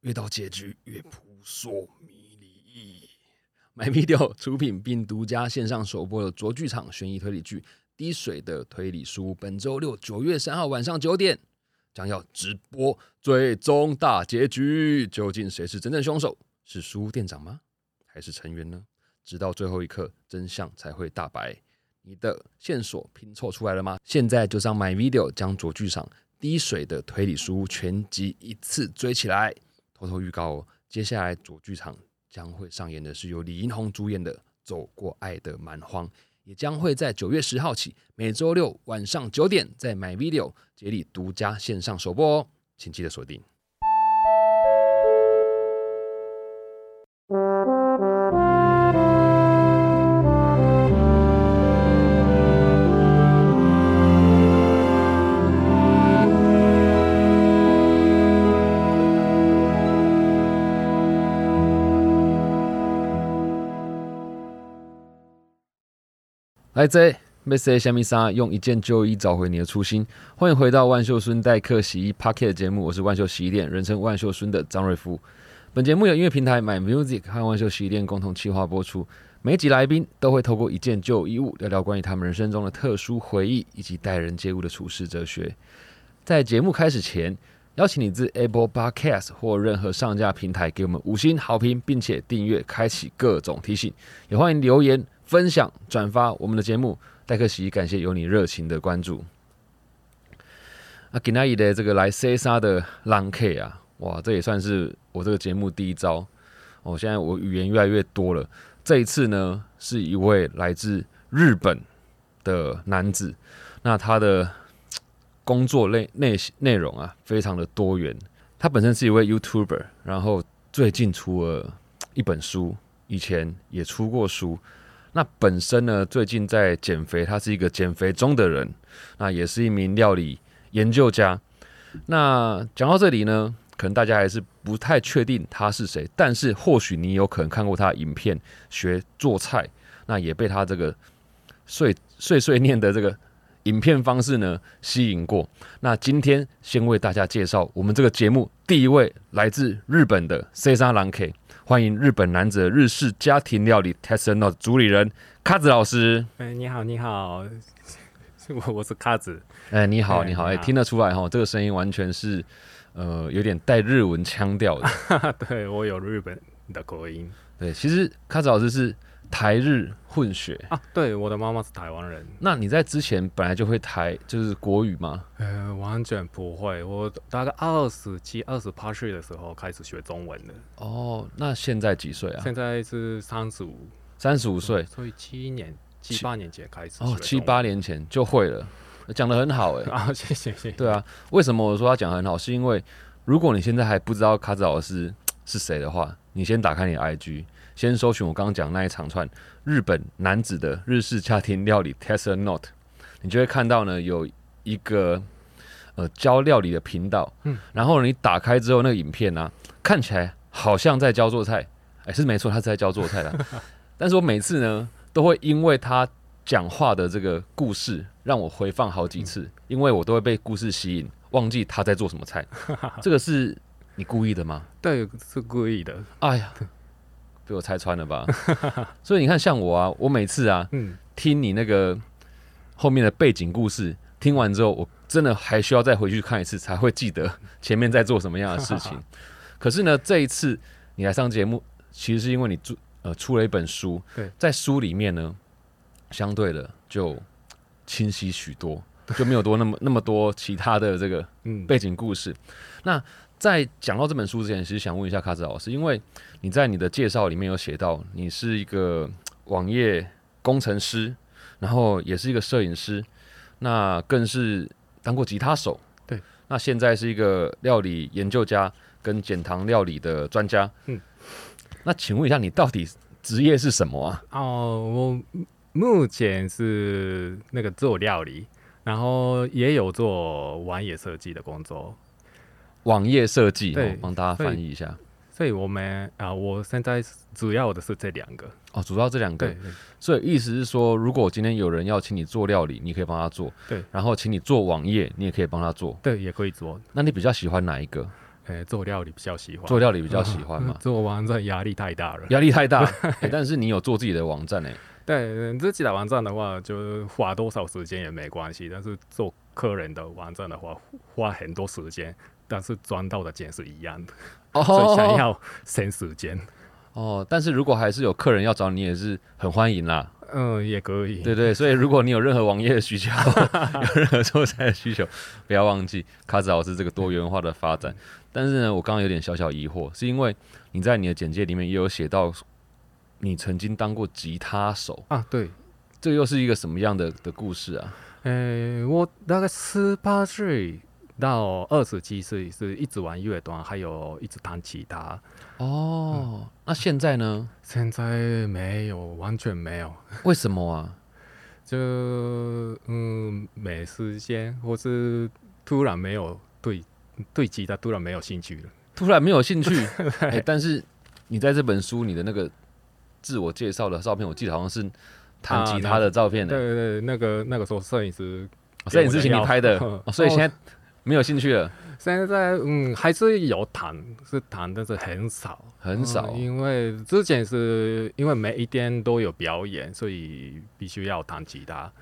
越到结局越扑朔迷离。MyVideo 出品并独家线上首播的卓剧场悬疑推理剧《滴水的推理书》，本周六九月三号晚上九点将要直播最终大结局。究竟谁是真正凶手？是书店长吗？还是成员呢？直到最后一刻，真相才会大白。你的线索拼凑出来了吗？现在就上 MyVideo 将卓剧场《滴水的推理书》全集一次追起来。偷偷预告哦，接下来左剧场将会上演的是由李英宏主演的《走过爱的蛮荒》，也将会在九月十号起，每周六晚上九点在 My Video 接力独家线上首播哦，请记得锁定。来这 m i s s 虾米莎用一件旧衣找回你的初心。欢迎回到万秀孙代客洗衣 Pocket 节目，我是万秀洗衣店人称万秀孙的张瑞夫。本节目由音乐平台 My Music 和万秀洗衣店共同企划播出。每集来宾都会透过一件旧衣物聊聊关于他们人生中的特殊回忆，以及待人接物的处事哲学。在节目开始前，邀请你自 Apple Podcast 或任何上架平台给我们五星好评，并且订阅，开启各种提醒。也欢迎留言。分享转发我们的节目，戴克奇感谢有你热情的关注。啊，给那伊的这个来 C 沙的浪 K 啊，哇，这也算是我这个节目第一招。哦，现在我语言越来越多了。这一次呢，是一位来自日本的男子，那他的工作内内内容啊，非常的多元。他本身是一位 YouTuber，然后最近出了一本书，以前也出过书。那本身呢，最近在减肥，他是一个减肥中的人，那也是一名料理研究家。那讲到这里呢，可能大家还是不太确定他是谁，但是或许你有可能看过他的影片学做菜，那也被他这个碎碎碎念的这个影片方式呢吸引过。那今天先为大家介绍我们这个节目第一位来自日本的 C 三郎 K。欢迎日本男子日式家庭料理 t e s t n o t 主理人卡子老师。哎，你好，你好，我我是卡子。哎，你好，你好，哎，听得出来哈，这个声音完全是呃有点带日文腔调的。对我有日本的口音。对，其实卡子老师是。台日混血啊，对，我的妈妈是台湾人。那你在之前本来就会台就是国语吗？呃，完全不会。我大概二十七、二十八岁的时候开始学中文的。哦，那现在几岁啊？现在是三十五，三十五岁，所以七年、七八年前开始。哦，七八年前就会了，讲的很好哎。啊，谢谢谢谢。对啊，为什么我说他讲的很好？是因为如果你现在还不知道卡子老师是谁的话，你先打开你的 IG。先搜寻我刚刚讲那一长串日本男子的日式家庭料理 Tesla Note，你就会看到呢有一个呃教料理的频道，嗯，然后你打开之后那个影片呢，看起来好像在教做菜，哎，是没错，他是在教做菜的，但是我每次呢都会因为他讲话的这个故事让我回放好几次，因为我都会被故事吸引，忘记他在做什么菜，这个是你故意的吗？对，是故意的。哎呀。被我拆穿了吧？所以你看，像我啊，我每次啊，听你那个后面的背景故事，听完之后，我真的还需要再回去看一次，才会记得前面在做什么样的事情。可是呢，这一次你来上节目，其实是因为你出呃出了一本书，在书里面呢，相对的就清晰许多，就没有多那么那么多其他的这个背景故事。那在讲到这本书之前，其实想问一下卡子老师，因为你在你的介绍里面有写到，你是一个网页工程师，然后也是一个摄影师，那更是当过吉他手。对，那现在是一个料理研究家跟减糖料理的专家。嗯，那请问一下，你到底职业是什么啊？哦，我目前是那个做料理，然后也有做网页设计的工作。网页设计，对，帮大家翻译一下。所以我们啊，我现在主要的是这两个哦，主要这两个。所以意思是说，如果今天有人要请你做料理，你可以帮他做。对，然后请你做网页，你也可以帮他做。对，也可以做。那你比较喜欢哪一个？哎，做料理比较喜欢，做料理比较喜欢嘛？做网站压力太大了，压力太大。哎，但是你有做自己的网站哎。对，自己的网站的话，就花多少时间也没关系。但是做客人的网站的话，花很多时间，但是赚到的钱是一样的。哦，所以想要省时间。哦，但是如果还是有客人要找你，也是很欢迎啦。嗯，也可以。对对，所以如果你有任何网页的需求，有任何做菜的需求，不要忘记卡子老师这个多元化的发展。但是呢，我刚刚有点小小疑惑，是因为你在你的简介里面也有写到。你曾经当过吉他手啊？对，这又是一个什么样的的故事啊？呃，我大概十八岁到二十七岁是一直玩乐团，还有一直弹吉他。哦，那现在呢？现在没有，完全没有。为什么啊？就嗯，没时间，或是突然没有对对吉他突然没有兴趣了。突然没有兴趣，但是你在这本书，你的那个。自我介绍的照片，我记得好像是弹吉他的照片。对对对，那个那个时候摄影师，摄影师请你拍的，所以现在没有兴趣了。现在嗯，还是有弹，是弹，但是很少很少。因为之前是因为每一天都有表演，所以必须要弹吉他。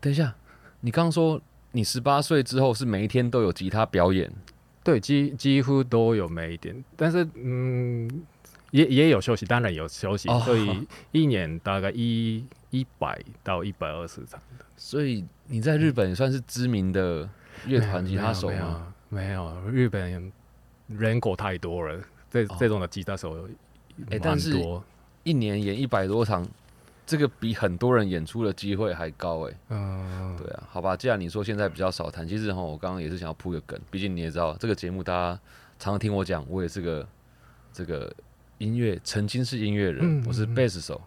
等一下，你刚刚说你十八岁之后是每一天都有吉他表演？对，几几乎都有每一天，但是嗯。也也有休息，当然有休息，所以一年大概一一百到一百二十场的。所以你在日本算是知名的乐团吉他手吗？没有，日本人口太多了，这这种的吉他手哎，但是一年演一百多场，这个比很多人演出的机会还高哎。嗯，对啊，好吧，既然你说现在比较少谈，其实哈，我刚刚也是想要铺个梗，毕竟你也知道这个节目，大家常常听我讲，我也是个这个。音乐曾经是音乐人，我是贝斯手，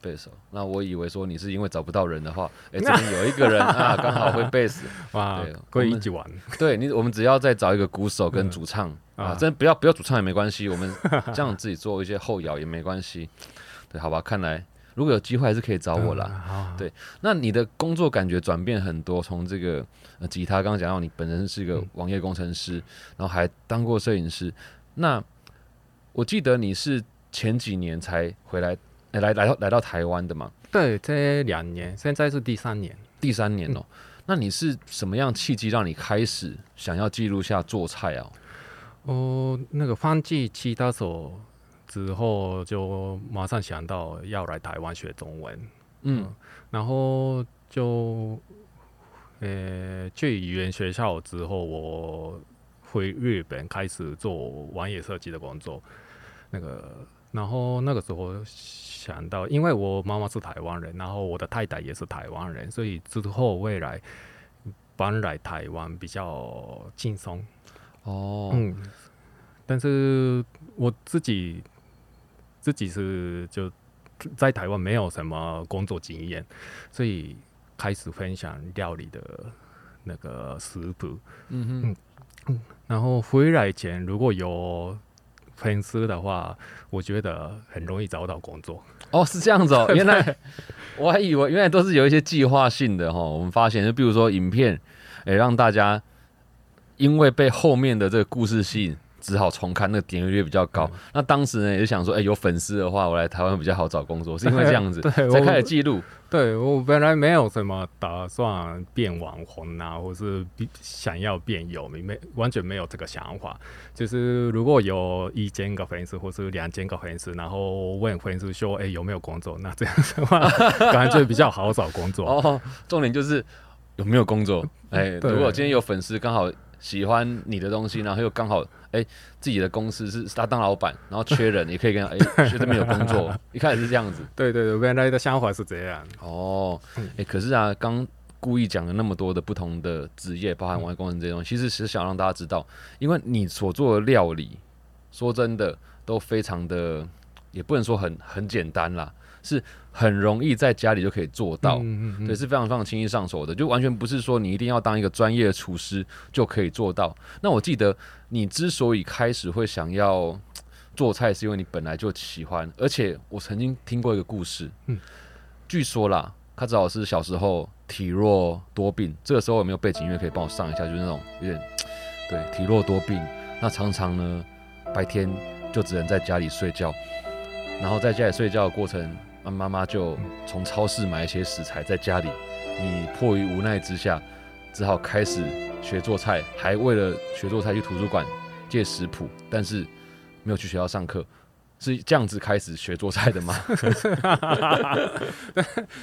贝斯手。那我以为说你是因为找不到人的话，哎，这边有一个人 啊，刚好会贝斯，哇，可以一起玩。对你，我们只要再找一个鼓手跟主唱啊，真不要不要主唱也没关系，我们这样自己做一些后摇也没关系。对，好吧，看来如果有机会还是可以找我啦。对，那你的工作感觉转变很多，从这个呃吉他，刚刚讲到你本人是一个网页工程师，然后还当过摄影师，那。我记得你是前几年才回来，来来到来到台湾的嘛？对，这两年，现在是第三年，第三年哦。那你是什么样契机让你开始想要记录下做菜啊？哦，那个放弃其他手之后，就马上想到要来台湾学中文。嗯，然后就呃去语言学校之后，我回日本开始做网页设计的工作。那个，然后那个时候想到，因为我妈妈是台湾人，然后我的太太也是台湾人，所以之后未来搬来台湾比较轻松。哦，嗯，但是我自己自己是就在台湾没有什么工作经验，所以开始分享料理的那个食谱。嗯哼嗯，然后回来前如果有。粉丝的话，我觉得很容易找到工作。哦，是这样子哦。原来我还以为原来都是有一些计划性的哈。我们发现，就比如说影片，哎，让大家因为被后面的这个故事吸引。只好重看，那个点击率比较高。那当时呢，也是想说，哎，有粉丝的话，我来台湾比较好找工作，是因为这样子 才开始记录。对我本来没有什么打算变网红啊，或是想要变有名，没完全没有这个想法。就是如果有一千个粉丝，或是两千个粉丝，然后问粉丝说，哎，有没有工作？那这样的话，感觉比较好找工作。哦，重点就是有没有工作。哎，如果今天有粉丝刚好。喜欢你的东西，然后又刚好哎，自己的公司是他当老板，然后缺人，也可以跟他哎，学这边有工作。一开始是这样子，对对对，原来的想法是这样。哦，哎，可是啊，刚故意讲了那么多的不同的职业，包含外工程这些东西，其实是想让大家知道，因为你所做的料理，说真的都非常的，也不能说很很简单啦。是很容易在家里就可以做到，对，是非常非常轻易上手的，就完全不是说你一定要当一个专业的厨师就可以做到。那我记得你之所以开始会想要做菜，是因为你本来就喜欢，而且我曾经听过一个故事，嗯，据说啦，卡子老师小时候体弱多病，这个时候有没有背景？音乐可以帮我上一下？就是那种有点对体弱多病，那常常呢白天就只能在家里睡觉，然后在家里睡觉的过程，啊妈妈就从超市买一些食材在家里，你迫于无奈之下，只好开始学做菜，还为了学做菜去图书馆借食谱，但是没有去学校上课。是这样子开始学做菜的吗？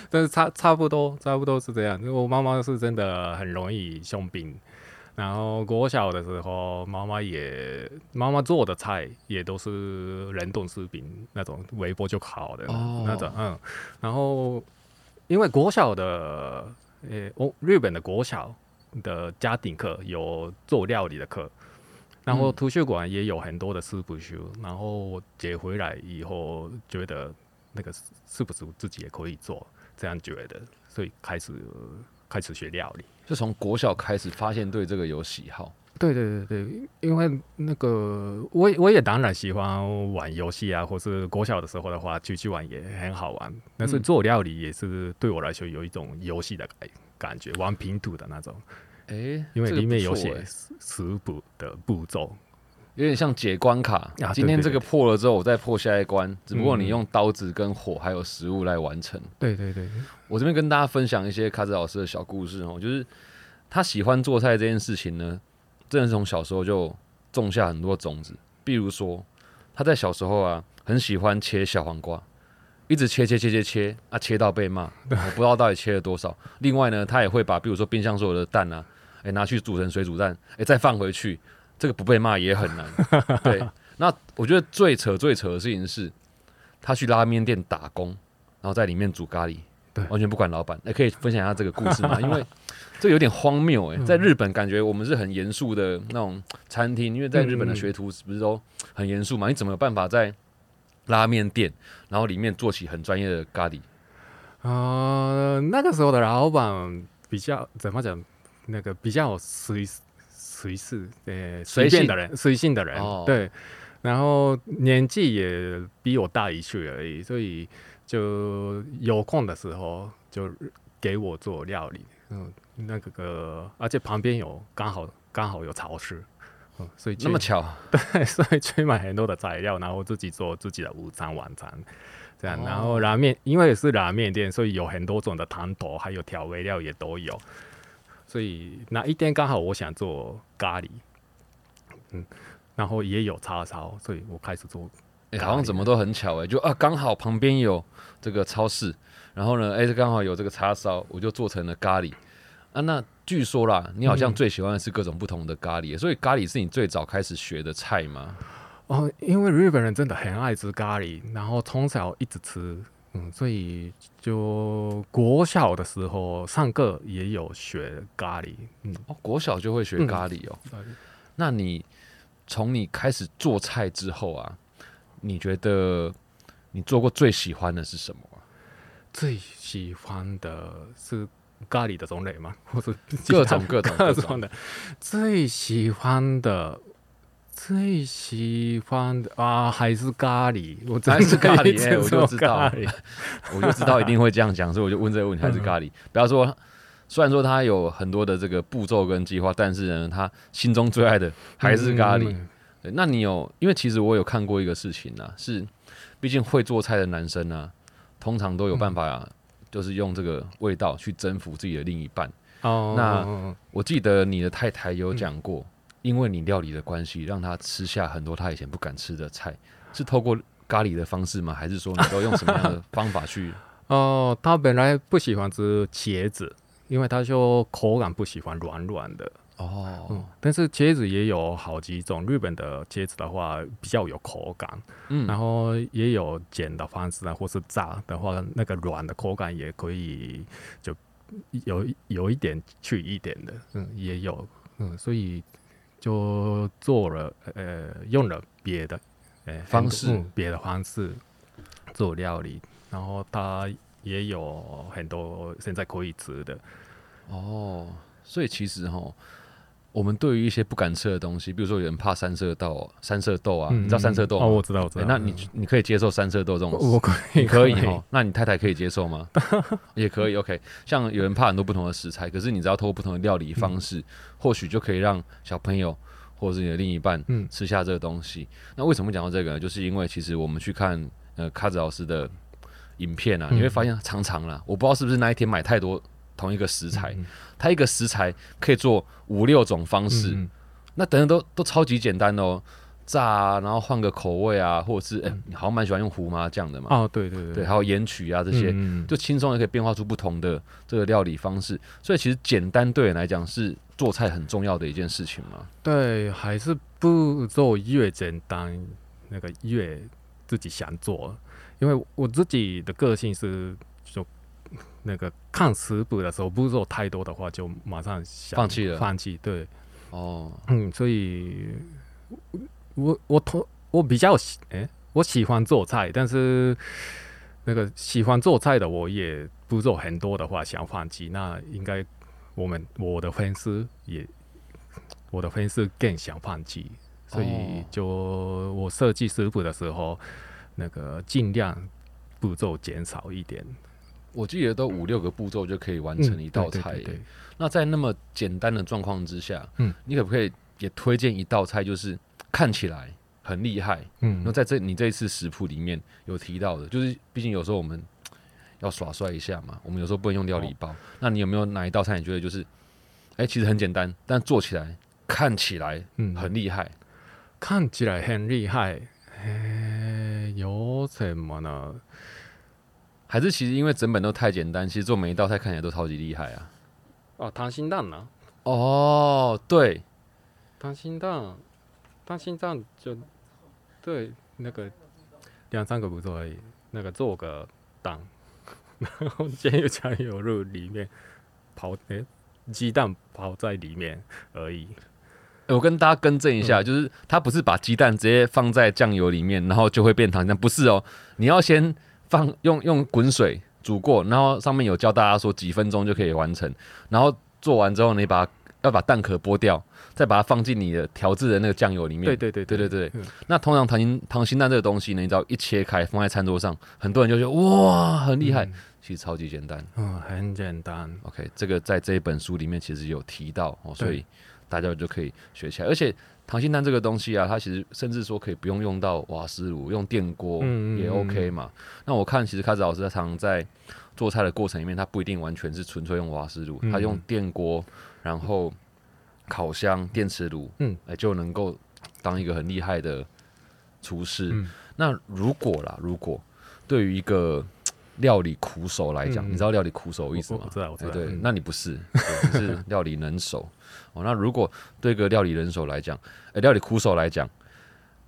但是差差不多，差不多是这样。因为我妈妈是真的很容易生病，然后国小的时候，妈妈也妈妈做的菜也都是冷冻食品那种，微波就烤的那种。嗯，然后因为国小的，呃，哦，日本的国小的家庭课有做料理的课。然后图书馆也有很多的师傅修，然后我接回来以后觉得那个是不是自己也可以做，这样觉得，所以开始开始学料理，就从国小开始发现对这个有喜好。对对对对，因为那个我我也当然喜欢玩游戏啊，或是国小的时候的话，就去玩也很好玩。但是做料理也是对我来说有一种游戏的感感觉，玩拼图的那种。哎，因为里面有写食谱的步骤，有点像解关卡。今天这个破了之后，我再破下一关。只不过你用刀子跟火还有食物来完成。对对对，我这边跟大家分享一些卡子老师的小故事哦，就是他喜欢做菜这件事情呢，真的是从小时候就种下很多种子。比如说，他在小时候啊，很喜欢切小黄瓜，一直切切切切切啊，切到被骂，我不知道到底切了多少。另外呢，他也会把比如说冰箱所有的蛋啊。哎，拿去煮成水煮蛋，哎，再放回去，这个不被骂也很难。对，那我觉得最扯最扯的事情是，他去拉面店打工，然后在里面煮咖喱，对，完全不管老板。哎，可以分享一下这个故事吗？因为这有点荒谬。哎，在日本感觉我们是很严肃的那种餐厅，因为在日本的学徒不是都很严肃嘛？你怎么有办法在拉面店，然后里面做起很专业的咖喱？啊，那个时候的老板比较怎么讲？那个比较随随事呃随便的人，随性的人，对，然后年纪也比我大一岁而已，所以就有空的时候就给我做料理，嗯，那个个，而且旁边有刚好刚好有超市，嗯，所以那么巧，对，所以去买很多的材料，然后自己做自己的午餐晚餐，这样，然后拉面因为是拉面店，所以有很多种的汤头，还有调味料也都有。所以那一天刚好我想做咖喱，嗯，然后也有叉烧，所以我开始做。好像怎么都很巧哎，就啊刚好旁边有这个超市，然后呢，哎刚好有这个叉烧，我就做成了咖喱。啊，那据说啦，你好像最喜欢的是各种不同的咖喱，所以咖喱是你最早开始学的菜吗？哦，因为日本人真的很爱吃咖喱，然后从小一直吃。嗯，所以就国小的时候上课也有学咖喱，嗯，哦，国小就会学咖喱哦。那你从你开始做菜之后啊，你觉得你做过最喜欢的是什么？最喜欢的是咖喱的种类吗？或者各种各种 各种的？最喜欢的。最喜欢的啊，还是咖喱。我还是咖喱，哎，我就知道，我就知道一定会这样讲，所以我就问这个问题，还是咖喱。不要说，虽然说他有很多的这个步骤跟计划，但是呢，他心中最爱的还是咖喱。那你有？因为其实我有看过一个事情啊，是，毕竟会做菜的男生呢，通常都有办法，就是用这个味道去征服自己的另一半。哦，那我记得你的太太有讲过。因为你料理的关系，让他吃下很多他以前不敢吃的菜，是透过咖喱的方式吗？还是说你都用什么样的方法去？哦，他本来不喜欢吃茄子，因为他说口感不喜欢软软的。哦，嗯，但是茄子也有好几种，日本的茄子的话比较有口感，嗯，然后也有煎的方式啊，或是炸的话，那个软的口感也可以就有有一点去一点的，嗯，也有，嗯，所以。就做了，呃，用了别的，呃，方式，别的方式做料理，然后它也有很多现在可以吃的。哦，所以其实哈。我们对于一些不敢吃的东西，比如说有人怕三色豆，三色豆啊，你知道三色豆吗？哦，我知道，我知道。那你你可以接受三色豆这种？我可以，可以 哦。那你太太可以接受吗？也可以。OK，像有人怕很多不同的食材，可是你只要，透过不同的料理方式，或许就可以让小朋友或者是你的另一半嗯吃下这个东西。那为什么讲到这个呢？就是因为其实我们去看呃卡子老师的影片啊，嗯你会发现常常啦，我不知道是不是那一天买太多同一个食材，嗯它一个食材可以做五六种方式，嗯那等等都都超级简单哦。炸啊，然后换个口味啊，或者是哎、你好像蛮喜欢用胡麻酱的嘛，哦，对对对对，还有盐曲啊这些，嗯就轻松也可以变化出不同的这个料理方式。所以其实简单对人来讲是做菜很重要的一件事情嘛。对，还是步骤越简单，那个越自己想做。因为我自己的个性是，就那个看食谱的时候，步骤太多的话，就马上想放弃了。放弃，对，哦，嗯，所以我我同我比较喜，诶、我喜欢做菜，但是那个喜欢做菜的我也步骤很多的话想放弃，那应该我们我的粉丝也我的粉丝更想放弃，所以哦。就我设计食谱的时候，那个尽量步骤减少一点，我记得都五六个步骤就可以完成一道菜耶。嗯对对对对那在那么简单的状况之下，嗯你可不可以也推荐一道菜，就是看起来很厉害，嗯那在这你这一次食谱里面有提到的，就是毕竟有时候我们要耍帅一下嘛，我们有时候不能用料理包。那你有没有哪一道菜你觉得就是，哎、其实很简单，但做起来看起来嗯很厉害？看起来很厉害，哎、有什么呢？还是其实因为整本都太简单，其实做每一道菜看起来都超级厉害啊？哦，溏心蛋呢、哦，对，溏心蛋，溏心蛋就对那个两三个步骤而已，那个做个蛋，然后煎油酱油入里面刨，诶、鸡蛋刨在里面而已。欸我跟大家更正一下，嗯。就是它不是把鸡蛋直接放在酱油里面，然后就会变糖浆，不是哦，你要先放用用滚水煮过，然后上面有教大家说几分钟就可以完成，然后做完之后你把要把蛋壳剥掉，再把它放进你的调制的那个酱油里面。对对对对对对嗯那通常溏心溏心蛋这个东西呢，你只要一切开放在餐桌上，很多人就觉得哇很厉害，嗯其实超级简单。嗯，很简单。OK，这个在这一本书里面其实有提到哦，所以大家就可以学起来。而且溏心蛋这个东西啊，它其实甚至说可以不用用到瓦斯炉，用电锅也嗯嗯嗯 OK 嘛。那我看其实开始老师他常常在做菜的过程里面，他不一定完全是纯粹用瓦斯炉，嗯他用电锅，然后烤箱、电磁炉，嗯，哎，就能够当一个很厉害的厨师。嗯那如果啦，如果对于一个料理苦手来讲，嗯你知道料理苦手的意思吗？知道，我知哎，道。对，嗯那你不是，你是料理能手哦。那如果对一个料理人手来讲，呃，料理苦手来讲，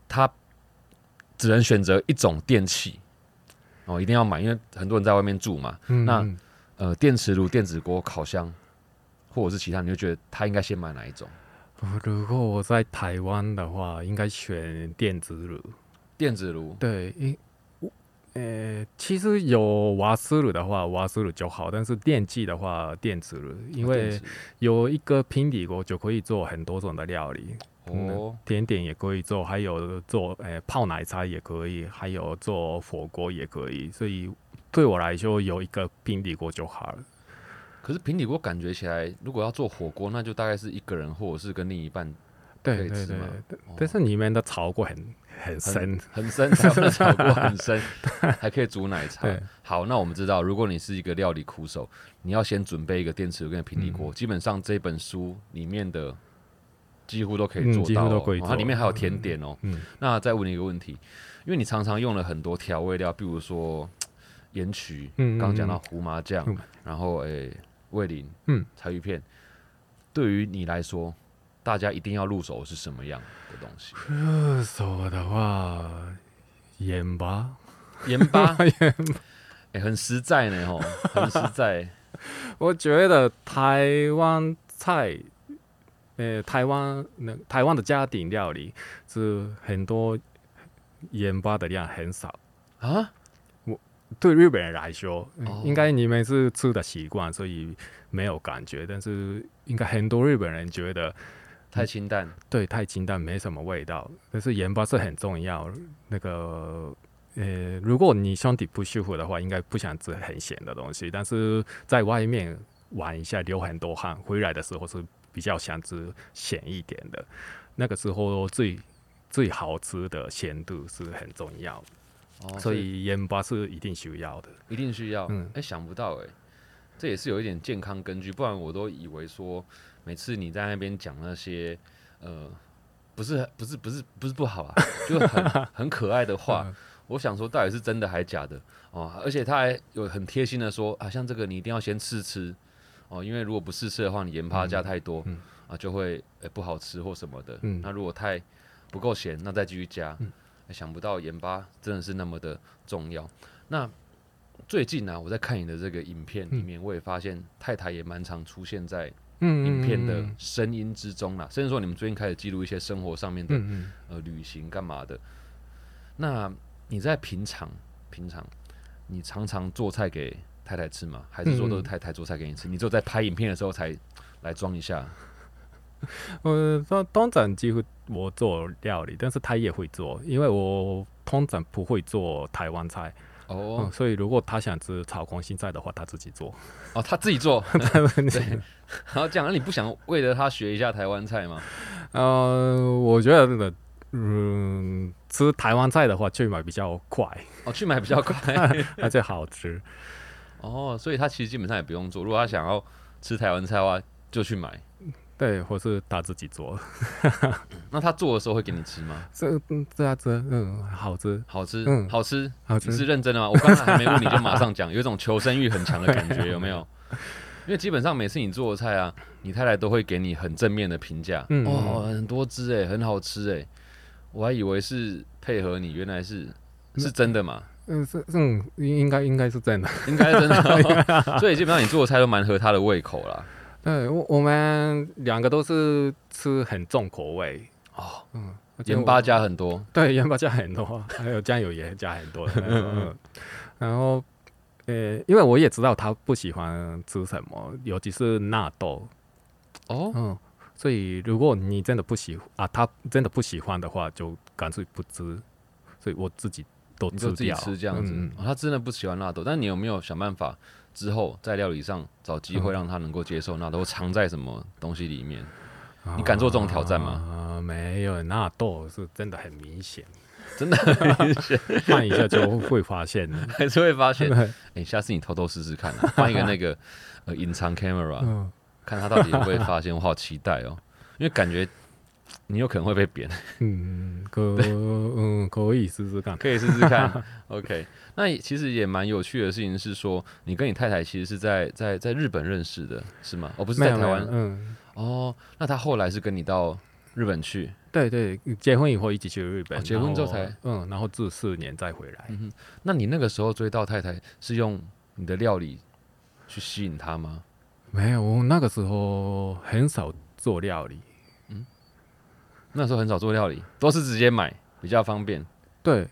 他只能选择一种电器哦，一定要买，因为很多人在外面住嘛。那呃，电磁炉、电子锅、烤箱，或者是其他，你就觉得他应该先买哪一种？如果我在台湾的话，应该选电子炉。电子炉，对，因我呃，其实有瓦斯炉的话，瓦斯炉就好，但是电器的话，电磁炉，因为有一个平底锅就可以做很多种的料理，哦，甜点也可以做，还有做呃泡奶茶也可以，还有做火锅也可以，所以对我来说有一个平底锅就好了。可是平底锅感觉起来，如果要做火锅，那就大概是一个人或者是跟另一半可对对对但是里面的炒锅很很深，很深，他们的炒锅很 深，还可以煮奶茶。好，那我们知道，如果你是一个料理苦手，你要先准备一个电磁炉跟平底锅。基本上这本书里面的几乎都可以做到、它里面还有甜点哦。嗯那再问你一个问题，因为你常常用了很多调味料，比如说 盐曲，刚刚讲到胡麻酱，嗯然后诶味淋，嗯，柴鱼片。对于你来说，大家一定要入手的是什么样的东西？入手的话，盐巴。盐巴，哎、很实在呢，吼，很实在。我觉得台湾菜，呃，台湾那台湾的家庭料理是很多盐巴的量很少。啊，对日本人来说，哦应该你们是吃的习惯，所以没有感觉。但是应该很多日本人觉得，太清淡。对，太清淡，没什么味道。但是盐巴是很重要。那个，呃，如果你身体不舒服的话，应该不想吃很咸的东西。但是在外面玩一下，流很多汗，回来的时候是比较想吃咸一点的。那个时候最最好吃的咸度是很重要，哦所以盐巴是一定需要的。一定需要。嗯哎、嗯想不到哎、这也是有一点健康根据，不然我都以为说每次你在那边讲那些呃，不是不是不是不是不好啊，就很很可爱的话，嗯我想说到底是真的还假的哦，而且他还有很贴心的说啊，像这个你一定要先试吃哦，因为如果不试吃的话，你盐巴加太多、嗯啊，就会、呃不好吃或什么的。嗯那如果太不够咸，那再继续加。想不到盐巴真的是那么的重要。那最近呢、我在看你的这个影片里面，我也发现太太也蛮常出现在嗯影片的声音之中啦，甚至说你们最近开始记录一些生活上面的、呃旅行干嘛的。那你在平常平常，你常常做菜给太太吃吗？还是说都是嗯太太做菜给你吃？你只有在拍影片的时候才来装一下？呃，通通常几乎我做料理，但是他也会做，因为我通常不会做台湾菜，哦嗯，所以如果他想吃炒空心菜的话，他自己做。哦，他自己做，对，然后这样，那你不想为了他学一下台湾菜吗？呃，我觉得这个，嗯，吃台湾菜的话，去买比较快，哦，去买比较快。而且好吃。哦，所以他其实基本上也不用做，如果他想要吃台湾菜的话，就去买。对，或是他自己做，那他做的时候会给你吃吗？这嗯这样子，嗯，好吃，好吃，嗯好吃。好你是。认真的吗？我刚才还没问你就马上讲，有一种求生欲很强的感觉，有没有？因为基本上每次你做的菜啊，你太太都会给你很正面的评价。嗯哦，很多汁哎，很好吃哎。我还以为是配合你，原来是是真的嘛？嗯，是嗯，应应该应该是真的。应该是真的。所以基本上你做的菜都蛮合他的胃口啦。对，我我们两个都是吃很重口味哦，嗯，盐巴加很多。对盐巴加很多，还有酱油也加很多。嗯，然后呃，因为我也知道他不喜欢吃什么，尤其是纳豆，哦，嗯，所以如果你真的不喜啊，他真的不喜欢的话，就干脆不吃。所以我自己都自己吃掉，吃这样子、嗯哦他真的不喜欢纳豆，但你有没有想办法之后在料理上找机会嗯让他能够接受纳豆，藏在什么东西里面？你敢做这种挑战吗？啊，没有，纳豆是真的很明显，真的很明显，看一下就会发现的。还是会发现。对哎、下次你偷偷试试看、啊，换一个那个 呃隐藏 camera，嗯，看他到底会不会发现。我好期待哦，因为感觉你有可能会被扁，嗯，可 嗯可以试试看。可以试试看。OK，那其实也蛮有趣的事情是说，你跟你太太其实是在在在日本认识的，是吗？哦，不是在台湾。嗯，哦，那他后来是跟你到日本去，对对，结婚以后一起去日本，哦结婚之后才嗯，然后住四年再回来。嗯哼，那你那个时候追到太太是用你的料理去吸引她吗？没有，我那个时候很少做料理。嗯那时候很少做料理，都是直接买比较方便。对，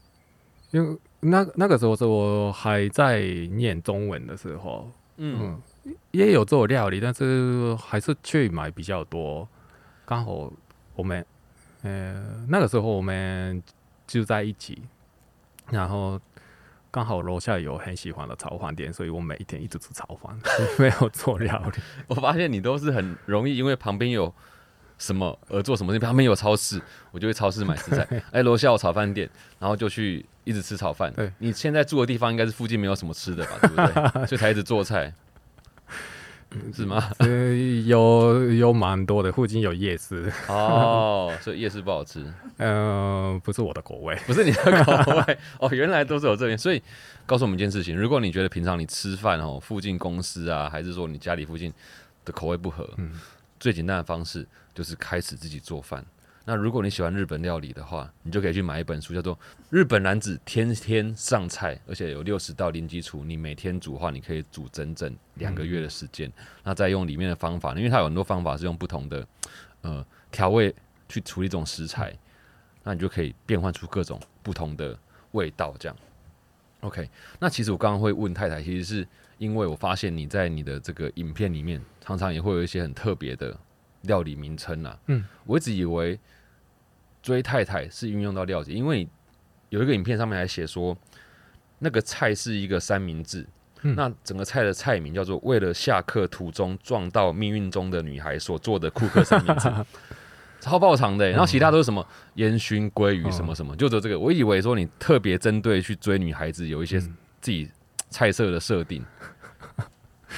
因为那那个时候是我还在念中文的时候，嗯，嗯，也有做料理，但是还是去买比较多。刚好我们，呃，那个时候我们就在一起，然后刚好楼下有很喜欢的炒饭店，所以我每一天一直吃炒饭，没有做料理。我发现你都是很容易，因为旁边有什么而做什么事，旁边有超市，我就去超市买食材。哎，楼下有炒饭店，然后就去一直吃炒饭。对，你现在住的地方应该是附近没有什么吃的吧，对不对？所以才一直做菜，是吗？呃，有有蛮多的，附近有夜市，哦，所以夜市不好吃。呃，不是我的口味。不是你的口味 哦，原来都是我这边，所以告诉我们一件事情：如果你觉得平常你吃饭哦，附近公司啊，还是说你家里附近的口味不合，嗯最简单的方式就是开始自己做饭。那如果你喜欢日本料理的话，你就可以去买一本书，叫做《日本男子天天上菜》，而且有六十道零基础。你每天煮的话，你可以煮整整两个月的时间。那再用里面的方法，因为它有很多方法是用不同的呃调味去处理这种食材，那你就可以变换出各种不同的味道。这样，OK。那其实我刚刚会问太太，其实是因为我发现你在你的这个影片里面，常常也会有一些很特别的料理名称啊。嗯，我一直以为追太太是运用到料理，因为有一个影片上面还写说，那个菜是一个三明治。嗯那整个菜的菜名叫做“为了下课途中撞到命运中的女孩所做的库克三明治”，超爆长的，然后其他都是什么烟熏鲑鱼什么什么，就只有这个。我以为说你特别针对去追女孩子有一些自己菜色的设定，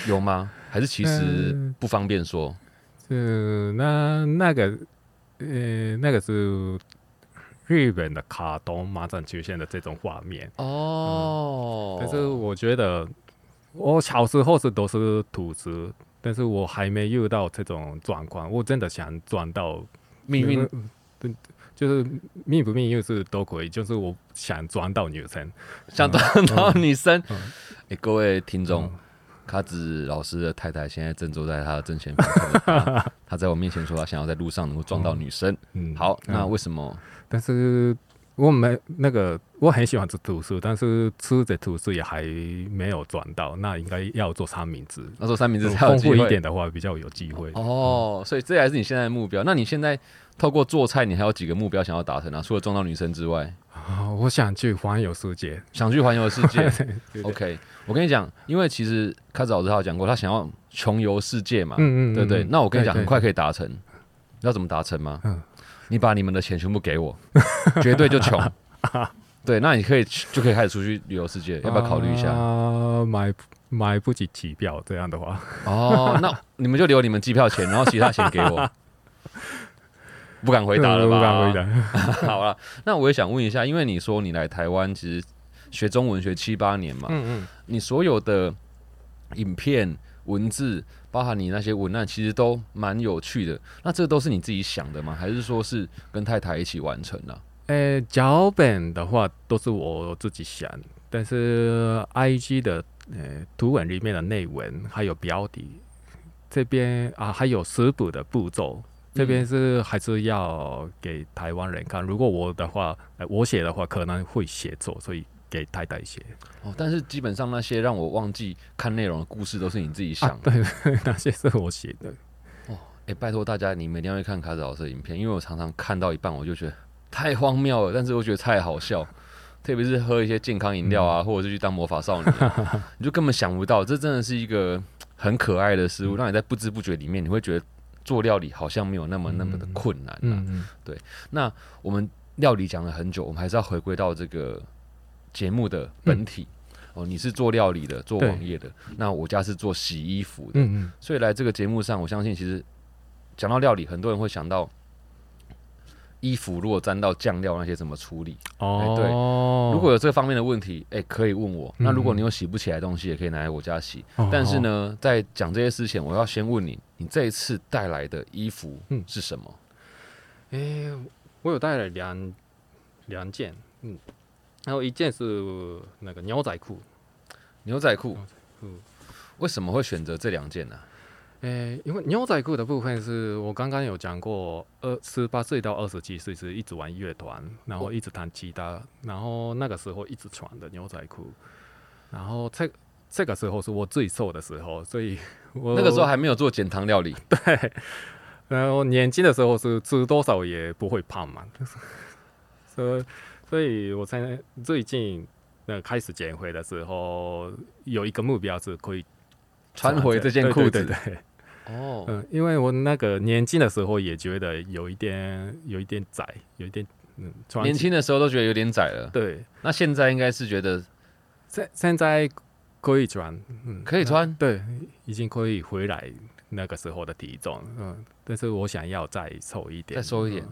有吗？还是其实不方便说？嗯，那那个呃，那个是日本的卡通马上出现的这种画面哦。但是我觉得我小时候是都是土司，但是我还没遇到这种状况。我真的想转到。命运，对，就是命不命又是都可以。就是我想装到女生，想装到女生。哎，各位听众，卡子老师的太太现在正坐在他的正前方，他在我面前说，他想要在路上能够撞到女生。嗯，好，那为什么？但是我没那个，我很喜欢吃吐司，但是吃的吐司也还没有转到。那应该要做三明治，那做三明治丰富一点的话，比较有机会。哦，所以这还是你现在的目标。那你现在？透过做菜，你还有几个目标想要达成啊？除了撞到女生之外，啊，我想去环游世界，想去环游世界。OK，我跟你讲，因为其实开始老师他有讲过，他想要穷游世界嘛，嗯嗯，对不对？那我跟你讲，很快可以达成。要怎么达成吗？嗯，你把你们的钱全部给我，绝对就穷。对，那你可以就可以开始出去旅游世界，要不要考虑一下？啊，买买不起机票这样的话，哦，那你们就留你们机票钱，然后其他钱给我。不敢回答了吧？不敢回答。好了，那我也想问一下，因为你说你来台湾其实学中文学七八年嘛，嗯嗯，你所有的影片、文字，包含你那些文案，其实都蛮有趣的。那这都是你自己想的吗？还是说是跟太太一起完成的？呃，脚本的话都是我自己想，但是 I G 的呃图文里面的内文还有标题这边啊，还有食谱的步骤。这边是还是要给台湾人看。如果我的话，我写的话可能会写作，所以给太太写。哦，但是基本上那些让我忘记看内容的故事，都是你自己想的。对，那些是我写的。哦，哎，拜托大家，你们一定要看卡子老师的影片，因为我常常看到一半，我就觉得太荒谬了，但是我觉得太好笑。特别是喝一些健康饮料啊，或者是去当魔法少女，你就根本想不到，这真的是一个很可爱的事物，让你在不知不觉里面，你会觉得。做料理好像没有那么那么的困难嗯，对。那我们料理讲了很久，我们还是要回归到这个节目的本体。哦，你是做料理的，做网页的。那我家是做洗衣服的。嗯嗯。所以来这个节目上，我相信其实讲到料理，很多人会想到。衣服如果沾到酱料那些怎么处理？哦，对，如果有这方面的问题，哎，可以问我。那如果你有洗不起来东西，也可以拿来我家洗。但是呢，在讲这些事前，我要先问你，你这一次带来的衣服是什么？哎，我有带了两两件，嗯，然后一件是那个牛仔裤，牛仔裤，嗯，为什么会选择这两件呢？诶，因为牛仔裤的部分是我刚刚有讲过，二十八岁到二十七岁是一直玩乐团，然后一直弹吉他，然后那个时候一直穿的牛仔裤，然后这这个时候是我最瘦的时候，所以我那个时候还没有做减糖料理，对，然后年轻的时候是吃多少也不会胖嘛，所以所以我才最近那开始减肥的时候，有一个目标是可以穿回这件裤子，对。哦，嗯，因为我那个年轻的时候也觉得有一点有一点窄，有一点嗯，年轻的时候都觉得有点窄了。对，那现在应该是觉得现现在可以穿，嗯，可以穿，对，已经可以回来那个时候的体重，嗯，但是我想要再瘦一点，再瘦一点。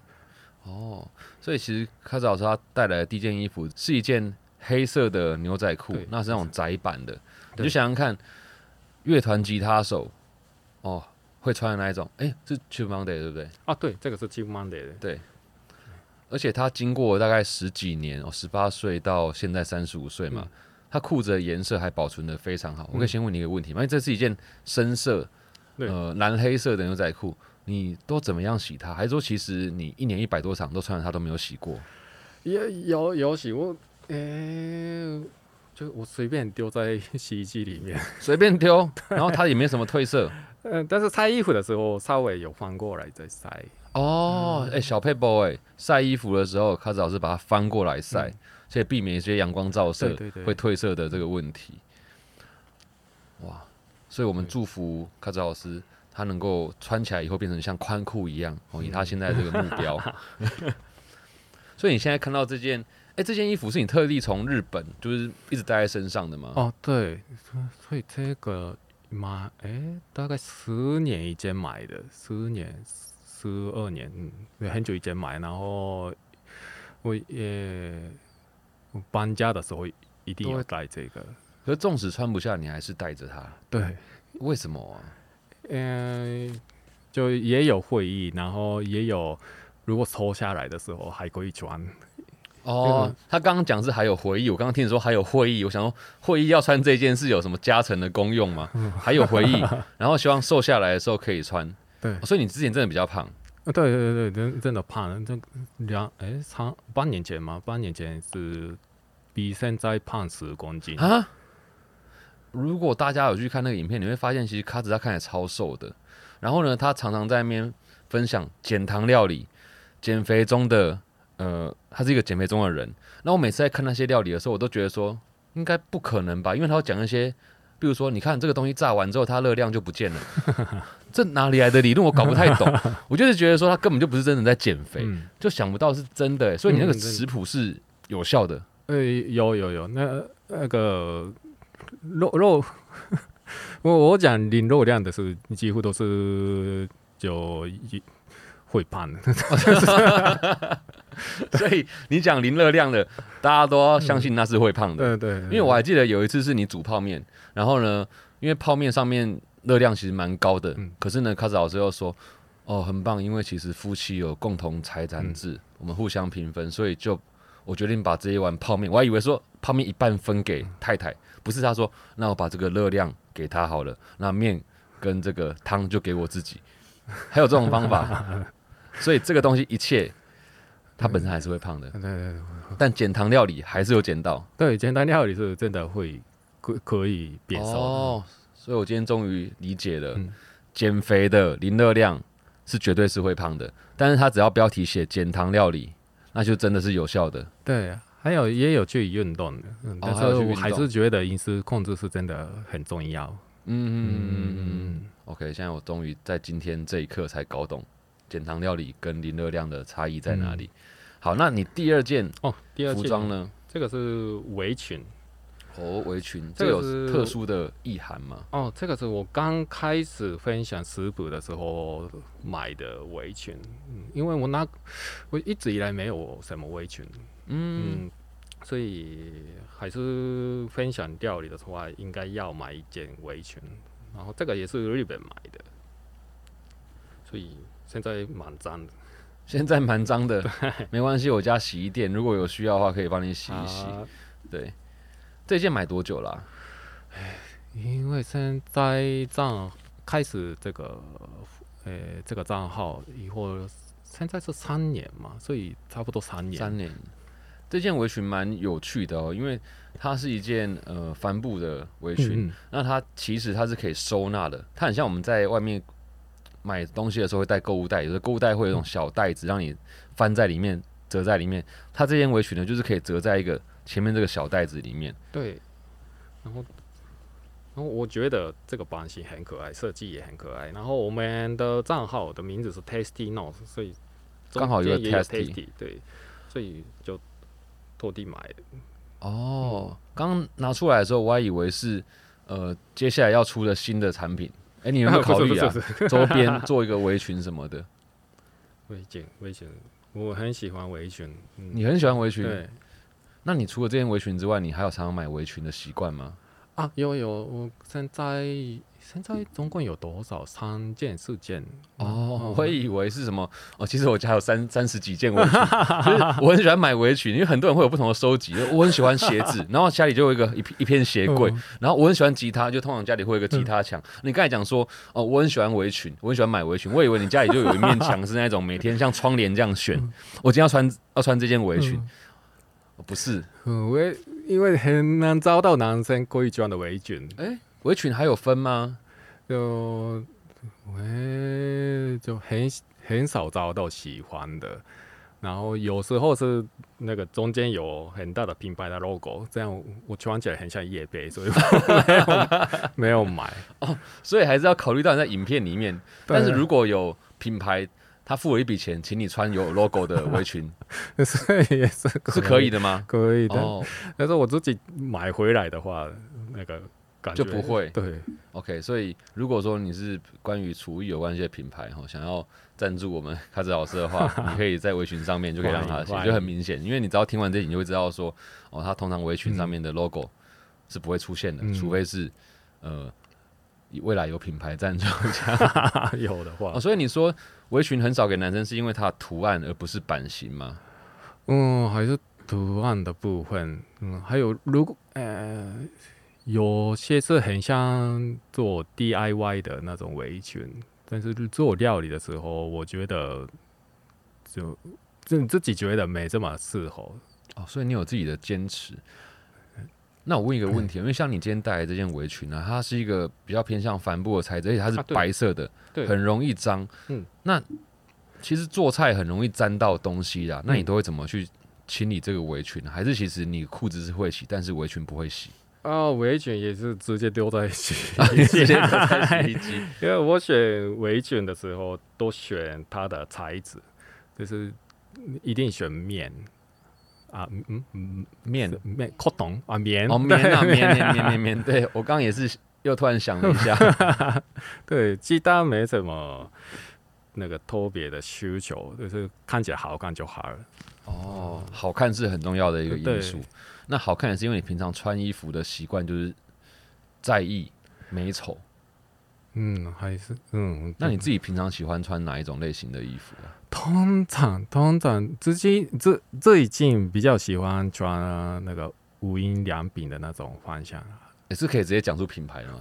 哦，所以其实开始老师他带来的第一件衣服是一件黑色的牛仔裤，那是那种窄版的，你就想想看，乐团吉他手。哦，会穿的那一种，哎，是 Cheap Monday 对不对？啊，对，这个是 Cheap Monday 的，对。而且他经过大概十几年，哦，十八岁到现在三十五岁嘛，他裤子的颜色还保存的非常好。我可以先问你一个问题吗？因为这是一件深色，呃，蓝黑色的牛仔裤，你都怎么样洗它？还是说其实你一年一百多场都穿着它都没有洗过？也有有洗过，诶。就我随便丢在洗衣机里面，随便丢，然后它也没什么褪色。嗯，但是晒衣服的时候稍微有翻过来再晒。哦，哎，小佩 boy，晒衣服的时候，卡子老师把它翻过来晒，所以避免一些阳光照射会褪色的这个问题。哇，所以我们祝福卡兹老师他能够穿起来以后变成像宽裤一样哦，以他现在这个目标。所以你现在看到这件，哎，这件衣服是你特地从日本就是一直带在身上的吗？哦，对，所以这个买，哎，大概十年以前买的，十年、十二年，嗯，很久以前买，然后我也搬家的时候一定要带这个。可是纵使穿不下，你还是带着它。对，为什么啊？嗯，就也有会议，然后也有，如果抽下来的时候还可以穿。哦，他刚刚讲是还有回忆，我刚刚听你说还有会议，我想说会议要穿这件是有什么加成的功用吗？还有回忆，然后希望瘦下来的时候可以穿。对，所以你之前真的比较胖。对对对对，真真的胖了，这两哎长八年前嘛，八年前是比现在胖十公斤啊。如果大家有去看那个影片，你会发现其实卡子他看起来超瘦的。然后呢，他常常在那边分享减糖料理、减肥中的呃，他是一个减肥中的人。那我每次在看那些料理的时候，我都觉得说应该不可能吧，因为他要讲一些，比如说你看这个东西炸完之后，它热量就不见了，这哪里来的理论？我搞不太懂。我就是觉得说他根本就不是真的在减肥，就想不到是真的。所以你那个食谱是有效的。呃，有有有，那那个。肉 肉，我我讲零肉量的是几乎都是就会胖的，所以你讲零热量的，大家都要相信那是会胖的。对对，因为我还记得有一次是你煮泡面，然后呢，因为泡面上面热量其实蛮高的，可是呢，卡子老师又说，哦，很棒，因为其实夫妻有共同财产制，我们互相平分，所以就我决定把这一碗泡面，我还以为说泡面一半分给太太。不是他说，那我把这个热量给他好了，那面跟这个汤就给我自己，还有这种方法，所以这个东西一切，它本身还是会胖的。对对对，但减糖料理还是有减到。对，减糖料理是真的会可可以变瘦。哦，所以我今天终于理解了，减肥的零热量是绝对是会胖的，但是它只要标题写减糖料理，那就真的是有效的。对。还有也有去运动的，但是我还是觉得饮食控制是真的很重要。嗯嗯嗯嗯嗯。OK，现在我终于在今天这一刻才搞懂减糖料理跟零热量的差异在哪里。好，那你第二件哦，第二服装呢？这个是围裙。哦，围裙，这个有特殊的意涵吗？哦，这个是我刚开始分享食谱的时候买的围裙。嗯，因为我那我一直以来没有什么围裙。嗯，所以还是分享料理的话，应该要买一件围裙。然后这个也是日本买的，所以现在蛮脏的。现在蛮脏的，没关系，我家洗衣店如果有需要的话，可以帮你洗一洗。对，这件买多久了？因为现在账开始这个，呃，这个账号以后现在是三年嘛，所以差不多三年。三年。这件围裙蛮有趣的哦，因为它是一件呃帆布的围裙，那它其实它是可以收纳的，它很像我们在外面买东西的时候会带购物袋，有的购物袋会有一种小袋子让你翻在里面，折在里面。它这件围裙呢，就是可以折在一个前面这个小袋子里面。对，然后然后我觉得这个版型很可爱，设计也很可爱。然后我们的账号的名字是 Tasty Notes，所以刚好有 Tasty，对，所以就。特地买的哦，刚拿出来的时候，我还以为是呃接下来要出的新的产品。哎，你有没有考虑啊？周边做一个围裙什么的？围巾，围裙，我很喜欢围裙。你很喜欢围裙？对。那你除了这件围裙之外，你还有常常买围裙的习惯吗？啊，有有，我现在。现在总共有多少？三件、四件哦。我以为是什么哦，其实我家有三 三十几件围裙。就是我很喜欢买围裙，因为很多人会有不同的收集。我很喜欢鞋子，然后家里就有一个一一片鞋柜。然后我很喜欢吉他，就通常家里会有一个吉他墙。你刚才讲说哦，我很喜欢围裙，我很喜欢买围裙。我以为你家里就有一面墙是那种每天像窗帘这样选。我今天要穿要穿这件围裙，不是，我因为很难找到男生可以穿的围裙。哎。围裙还有分吗？就，喂，就很很少找到喜欢的。然后有时候是那个中间有很大的品牌的 logo，这样我穿起来很像夜杯，所以没 有没有买哦。所以还是要考虑到你在影片里面。但是如果有品牌，他付了一笔钱，请你穿有 logo 的围裙，所以也是是可以的吗？可以的。哦但是我自己买回来的话，那个感觉就不会对，，OK。所以如果说你是关于厨艺有关系的品牌哈，想要赞助我们 卡子老师的话，你可以在围裙上面就可以让他写，就很明显，因为你只要听完这集，你就会知道说，哦，他通常围裙上面的 logo 是不会出现的，嗯除非是呃未来有品牌赞助。有的话哦，，所以你说围裙很少给男生，是因为它的图案而不是版型吗？嗯，还是图案的部分，嗯，还有如果呃，有些是很像做 DIY 的那种围裙，但是做料理的时候，我觉得就自自己觉得没这么适合。哦，所以你有自己的坚持。那我问一个问题，因为像你今天带来这件围裙呢、它是一个比较偏向帆布的材质，而且它是白色的，对很容易脏。嗯，那其实做菜很容易沾到东西啦，那你嗯都会怎么去清理这个围裙呢？还是其实你裤子是会洗，但是围裙不会洗？啊，围裙也是直接丢在 洗直接丢在洗衣机。因为我选围裙的时候都选它的材质，就是一定选棉啊，嗯嗯嗯，面是棉 cotton 啊棉哦，棉啊，对棉棉棉棉棉，对我刚刚也是又突然想了一下，对，鸡蛋没什么那个特别的需求，就是看起来好看就好了。哦，好看是很重要的一个因对素。那好看也是因为你平常穿衣服的习惯就是在意美丑。嗯，还是嗯，那你自己平常喜欢穿哪一种类型的衣服啊？通常通常最近这最近比较喜欢穿那个无印良品的那种方向。也是可以直接讲出品牌的吗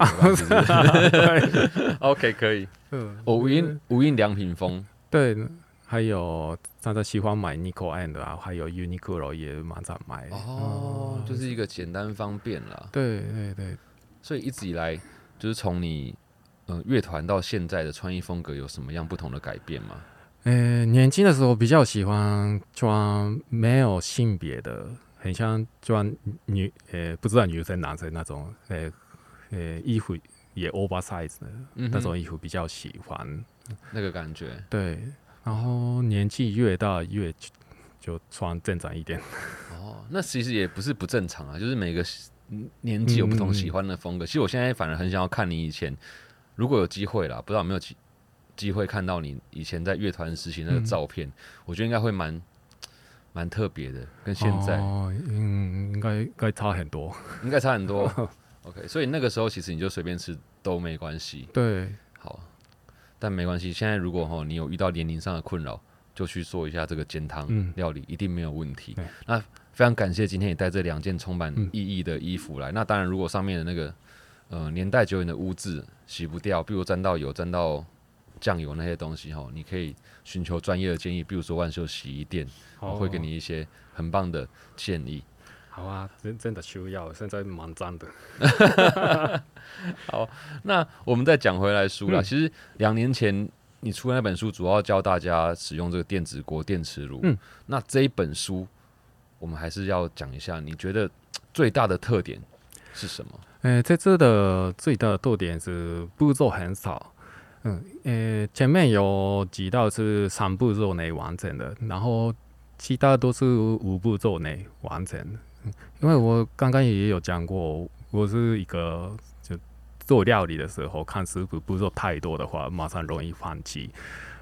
OK，可以。嗯，哦无印无印良品风，对，还有大家喜欢买 Nico and 啊，还有 Uniqlo 也蛮常买。哦，嗯就是一个简单方便啦。对对对，所以一直以来，就是从你呃乐团到现在的穿衣风格有什么样不同的改变吗？呃，年轻的时候比较喜欢穿没有性别的，很像穿女呃不知道女生男生那种呃呃衣服也 oversize 的嗯那种衣服比较喜欢。那个感觉。对，然后年纪越大越就就穿正常一点。哦，那其实也不是不正常啊，就是每个嗯年纪有不同喜欢的风格。其实我现在反而很想要看你以前，如果有机会啦，不知道有没有机机会看到你以前在乐团时期那个嗯照片，我觉得应该会蛮蛮特别的，跟现在、哦，嗯，应该应该差很多。应该差很多。OK，所以那个时候其实你就随便吃都没关系。对，好，但没关系。现在如果哈你有遇到年龄上的困扰，就去做一下这个煎汤嗯料理，一定没有问题对。那非常感谢今天也带这两件充满嗯意义的衣服来。那当然，如果上面的那个呃年代久远的污渍洗不掉，比如沾到油、沾到酱油那些东西哈，你可以寻求专业的建议，比如说万秀洗衣店，我会给你一些很棒的建议。好啊，真真的需要，现在蛮脏的。好那我们再讲回来书啦，嗯其实两年前你出的那本书主要教大家使用这个电子锅电磁炉。嗯那这一本书我们还是要讲一下，你觉得最大的特点是什么？呃，这次的最大的特点是步骤很少。嗯，呃，前面有几道是三步骤内完成的，然后其他都是五步骤内完成的。嗯因为我刚刚也有讲过，我是一个就做料理的时候看食谱步骤太多的话，马上容易放弃，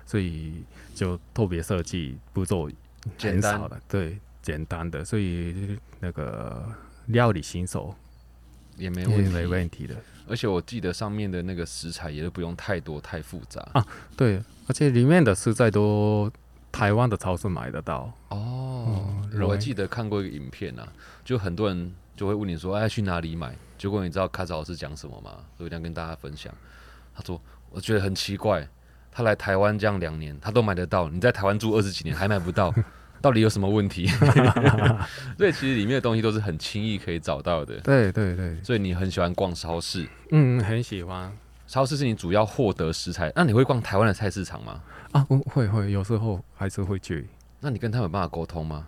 所以就特别设计步骤简少的，对，简单的，所以那个料理新手也没问题，没问题的。而且我记得上面的那个食材也都不用太多太复杂。啊对，而且里面的食材都台湾的超市买得到。哦我还记得看过一个影片啊，就很多人就会问你说，哎，去哪里买？结果你知道卡子老师讲什么吗？所以我一定要跟大家分享。他说，我觉得很奇怪，他来台湾这样两年，他都买得到，你在台湾住二十几年还买不到，到底有什么问题？所以其实里面的东西都是很轻易可以找到的。对对对，所以你很喜欢逛超市，嗯，很喜欢超市是你主要获得食材。那你会逛台湾的菜市场吗？啊，我会会有时候还是会去。那你跟他们有办法沟通吗？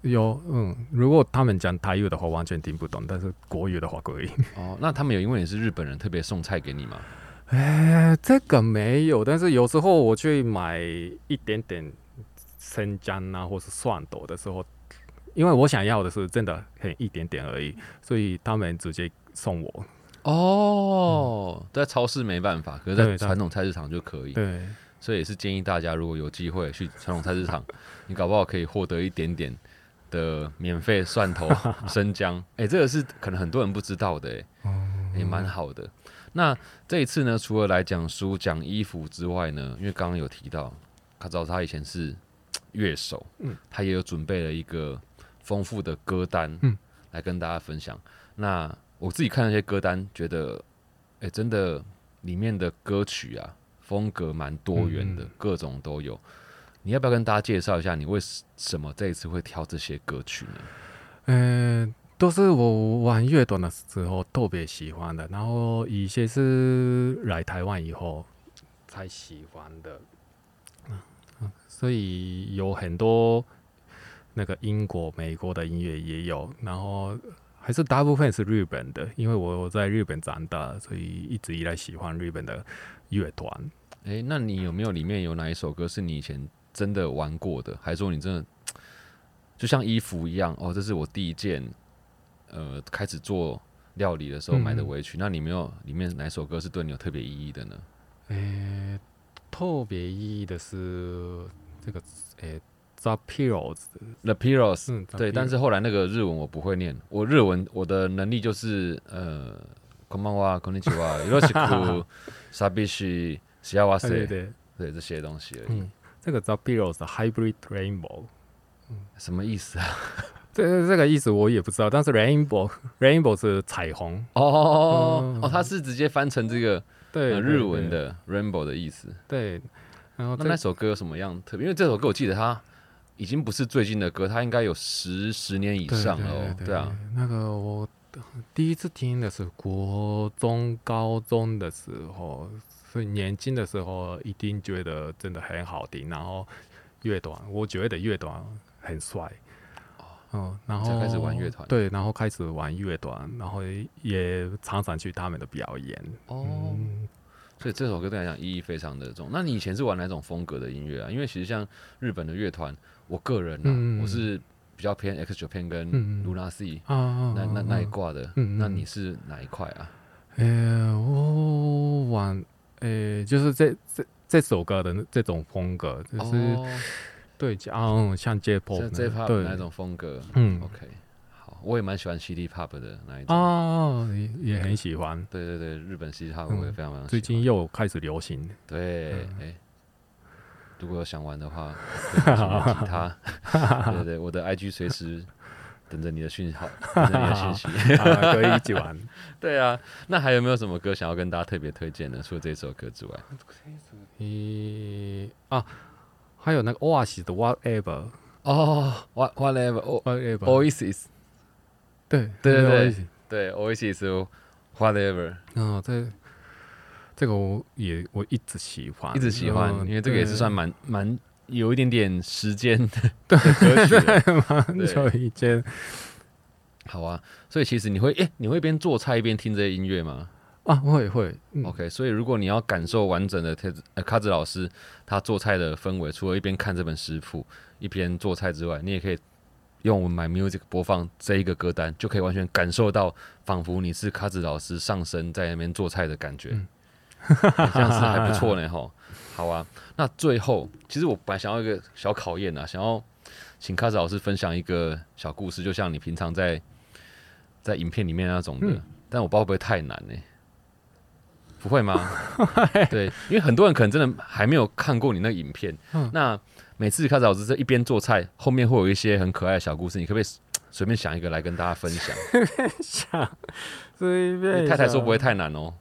有，嗯，如果他们讲台语的话，完全听不懂，但是国语的话可以。哦，那他们有因为你是日本人特别送菜给你吗？哎，这个没有，但是有时候我去买一点点生姜啊，或是蒜头的时候，因为我想要的是真的很一点点而已，所以他们直接送我。哦，在超市没办法，可是在对传统菜市场就可以。对，所以也是建议大家，如果有机会去传统菜市场，你搞不好可以获得一点点的免费蒜头、生姜。哎、这个是可能很多人不知道的、哎，也蛮好的。那这一次呢，除了来讲书、讲衣服之外呢，因为刚刚有提到，他知道他以前是 乐手，嗯他也有准备了一个丰富的歌单，嗯来跟大家分享。那我自己看那些歌单，觉得，哎、真的里面的歌曲啊，风格蛮多元的，嗯各种都有。你要不要跟大家介绍一下，你为什么这一次会挑这些歌曲呢？嗯、都是我玩乐团的时候特别喜欢的，然后一些是来台湾以后才喜欢的，嗯所以有很多那个英国、美国的音乐也有，然后还是大部分是日本的，因为我在日本长大，所以一直以来喜欢日本的乐团。诶，那你有没有里面有哪一首歌是你以前真的玩过的，还是说你真的 就像衣服一样？哦，这是我第一件呃开始做料理的时候买的嗯围裙。那你没有里面哪一首歌是对你有特别意义的呢？诶、特别意义的是这个诶、The Pillows， The Pillows，、嗯，The 对，但 Pillows 是后来那个日文我不会念，我日文我的能力就是呃，こんばんは、こんにちは、よろしく、寂しい、幸对せ，对对，对这些东西而已。嗯，这个 The Pillows 的 Hybrid Rainbow，什么意思啊？这这个意思我也不知道，但是 Rainbow Rainbow 是彩虹，哦、嗯哦，它是直接翻成这个对，对呃日文，的 rainbow 的意思。对，对然后那这那首歌有什么样特别？因为这首歌我记得它 已经不是最近的歌，它应该有十十年以上了哦。对对啊，，那个我第一次听的是国中、高中的时候，所以年轻的时候一定觉得真的很好听，然后乐团，我觉得乐团很帅。嗯，然后才开始玩乐团对，然后开始玩乐团，然后也常常去他们的表演。哦，嗯，所以这首歌对你来讲意义非常的重。那你以前是玩哪种风格的音乐啊？因为其实像日本的乐团，我个人啊，嗯我是比较偏 X Japan 跟嗯嗯 Luna C 啊，那那那一嗯挂的。那你是哪一块啊？呃，我玩，呃，就是这这这首歌的那这种风格，就是、哦，对，嗯，像 J-pop 像 J 那 pop 对那种风格。嗯 OK，好，我也蛮喜欢 CD pop 的那一种。哦，也也很喜欢。对对对，日本 CD pop 嗯我也非常非常喜欢。最近又开始流行，对，哎、嗯如果想玩的话，吉他。对对对，我的 IG 随时等着你的讯号，等着你的讯息。啊，可以一起玩。对啊，那还有没有什么歌想要跟大家特别推荐的？除了这首歌之外，咦啊，还有那个 Oasis 的 Whatever 哦，what whatever，o Whatever，Oasis，对对对对 Oasis whatever，嗯，这这个我也我一直喜欢，一直喜欢，嗯因为这个也是算蛮蛮有一点点时间的 歌曲了。蛮对久以前。好啊，所以其实你会哎、你会边做菜一边听这些音乐吗？啊，会会，嗯 OK，所以如果你要感受完整的贴呃卡子老师他做菜的氛围，除了一边看这本食谱一边做菜之外，你也可以用我们 My Music 播放这一个歌单，就可以完全感受到仿佛你是卡子老师上身在那边做菜的感觉，嗯这样子还不错呢吼。好啊，那最后其实我本来想要一个小考验啊，想要请卡斯老师分享一个小故事，就像你平常在在影片里面那种的，嗯但我不知道会不会太难呢、不会吗？对，因为很多人可能真的还没有看过你那个影片。嗯那每次开始老师在一边做菜，后面会有一些很可爱的小故事，你可不可以随便想一个来跟大家分享？想随便太太说不会太难哦。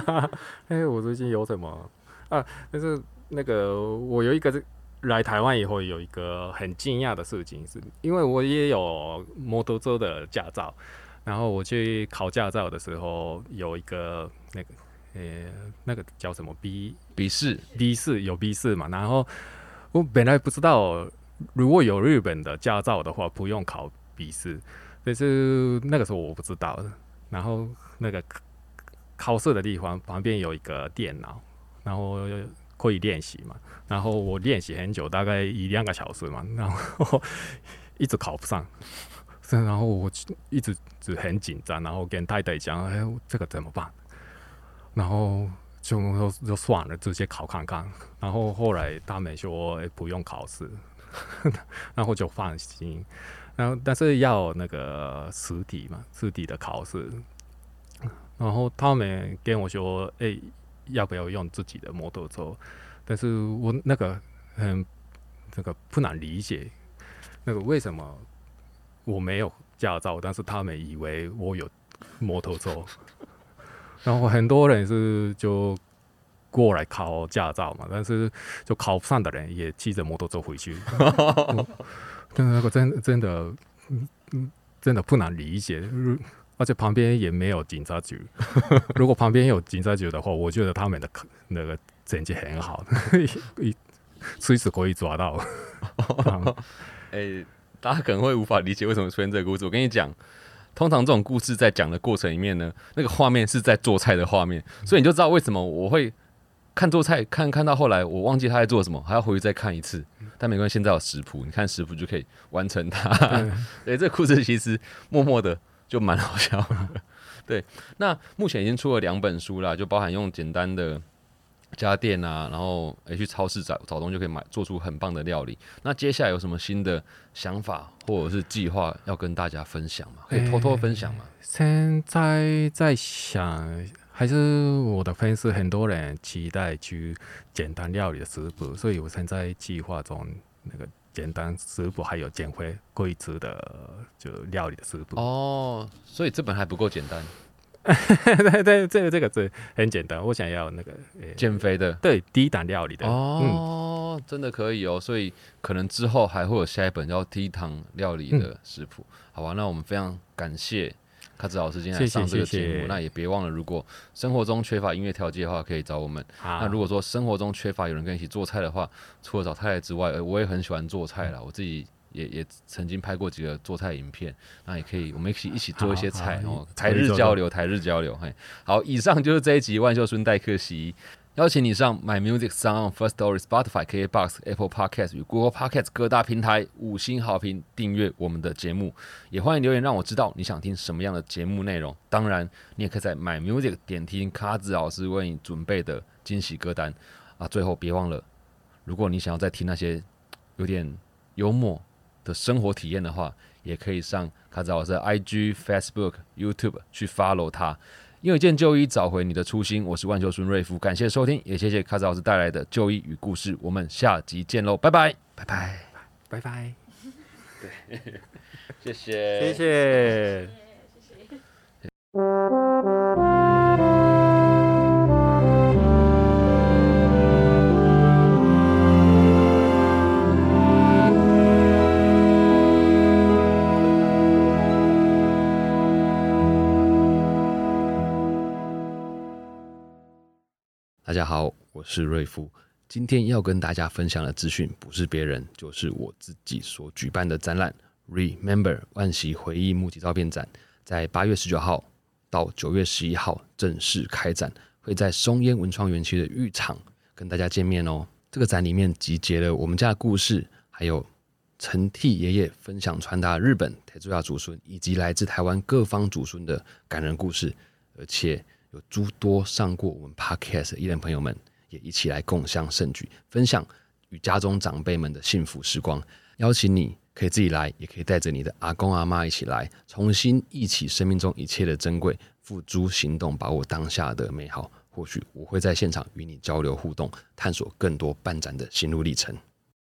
哎、我最近有什么啊？但是那个我有一个来台湾以后有一个很惊讶的事情，是因为我也有摩托车的驾照，然后我去考驾照的时候有一个那个呃、那个叫什么 B 笔试 B 四有 B 四嘛，然后我本来不知道如果有日本的驾照的话，不用考笔试。但是那个时候我不知道，然后那个考试的地方旁边有一个电脑，然后可以练习嘛。然后我练习很久，大概一两个小时嘛，然后一直考不上。然后我一直就很紧张，然后跟太太讲：“哎，这个怎么办？”然后就就算了，直接考看看。然后后来他们说：“不用考试。”然后就放心。然后但是要那个实体嘛，实体的考试。然后他们跟我说：“哎，要不要用自己的摩托车？”但是我那个很这个不难理解，那个为什么？我没有驾照，但是他们以为我有摩托车，然后很多人是就过来考驾照嘛，但是就考不上的人也骑着摩托车回去，真那个真真的，嗯嗯，真的不难理解，而且旁边也没有警察局，如果旁边有警察局的话，我觉得他们的那个成绩很好，随时可以抓到，哎。大家可能会无法理解为什么出现这个故事。我跟你讲，通常这种故事在讲的过程里面呢，那个画面是在做菜的画面，所以你就知道为什么我会看做菜，看看到后来我忘记他在做什么，还要回去再看一次。但没关系，现在有食谱，你看食谱就可以完成它。对，这个故事其实默默的就蛮好笑的。对，那目前已经出了两本书啦，就包含用简单的。家电啊，然后诶去超市找找东西就可以买，做出很棒的料理。那接下来有什么新的想法或者是计划要跟大家分享吗？可以偷偷分享吗？现在在想，还是我的粉丝很多人期待去简单料理的食谱，所以我现在计划中那个简单食谱还有减肥贵族的就料理的食谱。哦，所以这本还不够简单。对对，这个这个这很简单。我想要那个减肥的，对低糖料理的哦，真的可以哦。所以可能之后还会有下一本叫低糖料理的食谱，好吧？那我们非常感谢卡子老师今天来上这个节目。那也别忘了，如果生活中缺乏音乐调剂的话，可以找我们。那如果说生活中缺乏有人跟一起做菜的话，除了找太太之外，我也很喜欢做菜了。我自己。也也曾经拍过几个做菜影片，那也可以，我们一起一起做一些菜哦。台日交流，台日交流，嘿，好，以上就是这一集万秀孙代客席，邀请你上 My Music Sound First Story Spotify K Box Apple Podcast 与 Google Podcast 各大平台五星好评，订阅我们的节目，也欢迎留言让我知道你想听什么样的节目内容。当然，你也可以在 My Music 点听卡子老师为你准备的惊喜歌单啊。最后别忘了，如果你想要再听那些有点幽默。的生活体验的话，也可以上卡子老师的 IG、Facebook、YouTube 去 follow 他，用一件旧衣找回你的初心。我是万秀孙瑞福，感谢收听，也谢谢卡子老师带来的旧衣与故事。我们下集见喽，拜拜，拜拜，拜拜。对，谢谢，谢谢。好，我是瑞夫。今天要跟大家分享的资讯，不是别人，就是我自己所举办的展览 “Remember 万喜回忆木体照片展”，在八月十九号到九月十一号正式开展，会在松烟文创园区的浴场跟大家见面哦。这个展里面集结了我们家的故事，还有陈替爷爷分享传达日本台州亚祖孙以及来自台湾各方祖孙的感人故事，而且。有诸多上过我们 podcast 的艺人朋友们，也一起来共襄盛举，分享与家中长辈们的幸福时光。邀请你可以自己来，也可以带着你的阿公阿妈一起来，重新忆起生命中一切的珍贵，付诸行动，把握当下的美好。或许我会在现场与你交流互动，探索更多办展的心路历程。